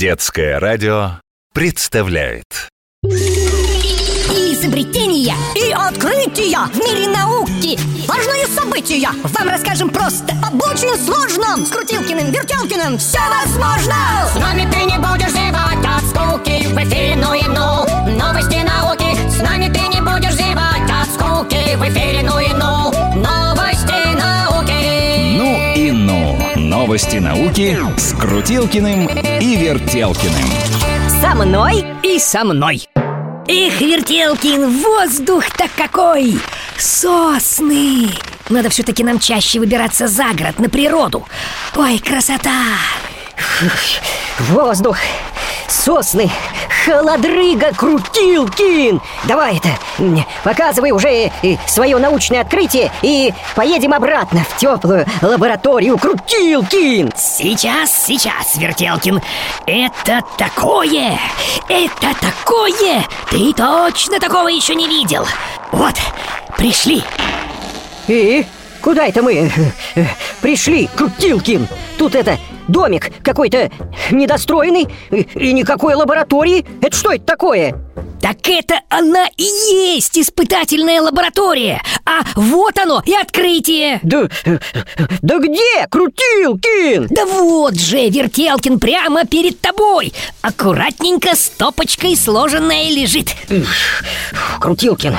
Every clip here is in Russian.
Детское радио представляет. Изобретения и открытия в мире науки. Важные события. Вам расскажем просто Об очень сложном. С Крутилкиным, Вертелкиным Все возможно. С нами ты не будешь зевать от скуки В эфире ну и ну. Новости науки Новости науки с Крутилкиным и Вертелкиным Со мной и со мной Эх, Вертелкин, воздух-то какой! Сосны! Надо все-таки нам чаще выбираться за город, на природу Ой, красота! Воздух, сосны, холодрыга, Крутилкин Давай это, показывай уже свое научное открытие И поедем обратно в теплую лабораторию. Крутилкин Сейчас, сейчас, Вертелкин. Это такое! Это такое! Ты точно такого еще не видел! Вот, пришли! И куда это мы э, э, пришли, Крутилкин? Тут это домик какой-то недостроенный и, и никакой лаборатории Это что это такое? Так это она и есть испытательная лаборатория А вот оно и открытие Да, э, да где, Крутилкин? Да вот же, Вертелкин прямо перед тобой Аккуратненько стопочкой сложенная лежит Крутилкин,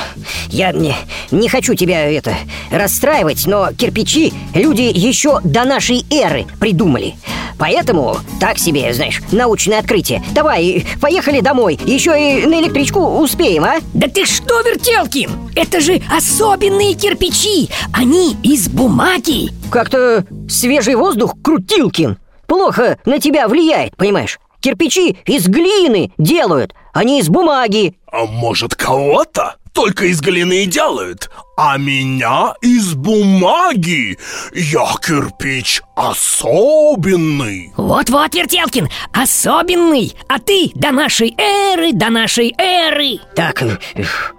я не, не хочу тебя это расстраивать, но кирпичи люди еще до нашей эры придумали. Поэтому так себе, знаешь, научное открытие. Давай, поехали домой. Еще и на электричку успеем, а? Да ты что, Вертелкин? Это же особенные кирпичи Они из бумаги Как-то свежий воздух, Крутилкин, плохо на тебя влияет, понимаешь? Кирпичи из глины делают, а не из бумаги. А может, кого-то только из глины и делают, а меня из бумаги? Я кирпич особенный. Вот-вот, Вертелкин, особенный А ты до нашей эры, до нашей эры Так, э,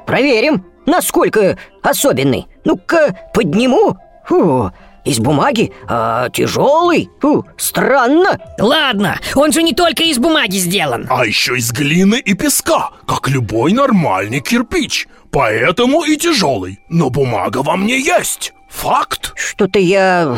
проверим, насколько особенный. Ну-ка, подниму. Фу, из бумаги, а тяжелый. Фу, странно. Ладно, он же не только из бумаги сделан А еще из глины и песка, как любой нормальный кирпич. Поэтому и тяжелый. Но бумага во мне есть. Факт. Что-то я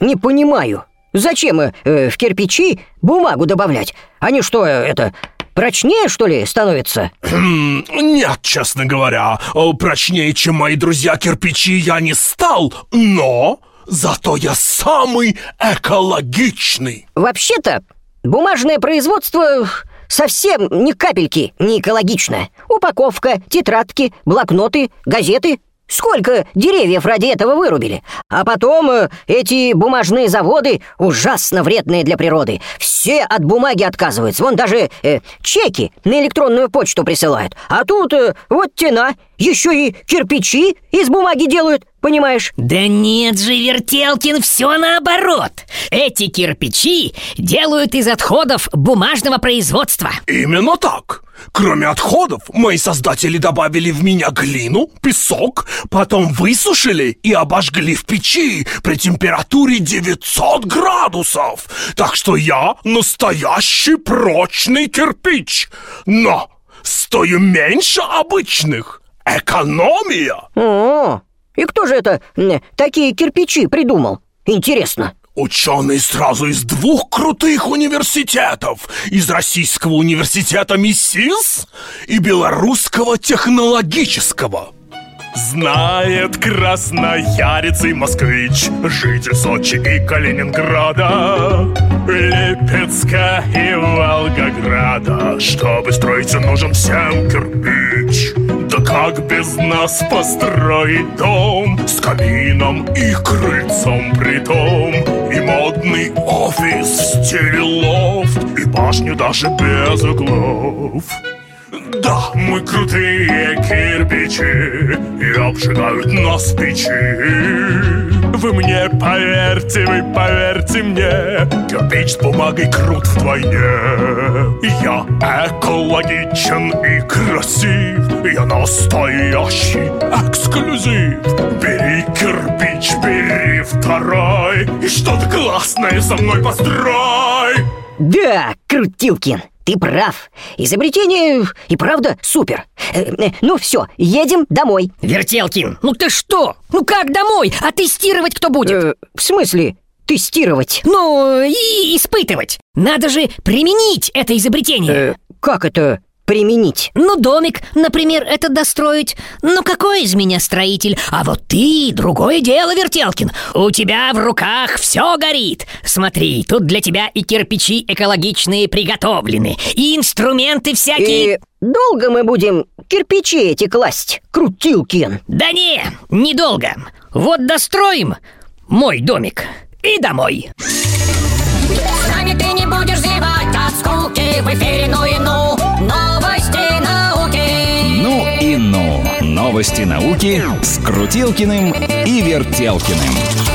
не понимаю. Зачем э, в кирпичи бумагу добавлять? Они что, это прочнее, что ли, становятся? М, Нет, честно говоря, э, прочнее, чем мои друзья-кирпичи я не стал, но зато я самый экологичный. Вообще-то, бумажное производство совсем ни капельки не экологичное. Упаковка, тетрадки, блокноты, газеты. Сколько деревьев ради этого вырубили? А потом э, эти бумажные заводы ужасно вредные для природы. Все от бумаги отказываются. Вон даже э, чеки на электронную почту присылают. А тут э, вот тена, еще и кирпичи из бумаги делают, понимаешь? Да нет же, Вертелкин, все наоборот Эти кирпичи делают из отходов бумажного производства Именно так. Кроме отходов, мои создатели добавили в меня глину, песок, потом высушили и обожгли в печи при температуре 900 градусов. Так что я настоящий прочный кирпич. Но стою меньше обычных. Экономия. О, и кто же это такие кирпичи придумал? Интересно. Ученые сразу из двух крутых университетов. Из Российского университета МИСИС и Белорусского технологического. Знает красноярец и москвич, житель Сочи и Калининграда, Липецка и Волгограда. Чтобы строить, нужен всем кирпич. Как без нас построить дом с камином и крыльцом притом? И модный офис в стиле лофт, и башню даже без углов. Да, мы крутые кирпичи И обжигают нас печи поверьте, вы поверьте мне Кирпич с бумагой крут вдвойне Я экологичен и красив Я настоящий эксклюзив. Бери кирпич, бери второй И что-то классное со мной построй. Да, Крутилкин, ты прав. Изобретение и правда супер. Э, э, ну все, едем домой. Вертелкин, ну ты что? Ну как домой? А тестировать кто будет? Э, в смысле тестировать? Ну, и испытывать. Надо же применить это изобретение. Э, как это применить? Ну, домик, например, это достроить. Ну, какой из меня строитель? А вот ты, другое дело, Вертелкин. У тебя в руках все горит. Смотри, тут для тебя и кирпичи экологичные приготовлены, и инструменты всякие... И долго мы будем кирпичи эти класть, Крутилкин? Да не, недолго. Вот достроим мой домик и домой. С нами ты не будешь зевать от скуки В эфире ну и ну Новости науки с Крутилкиным и Вертелкиным.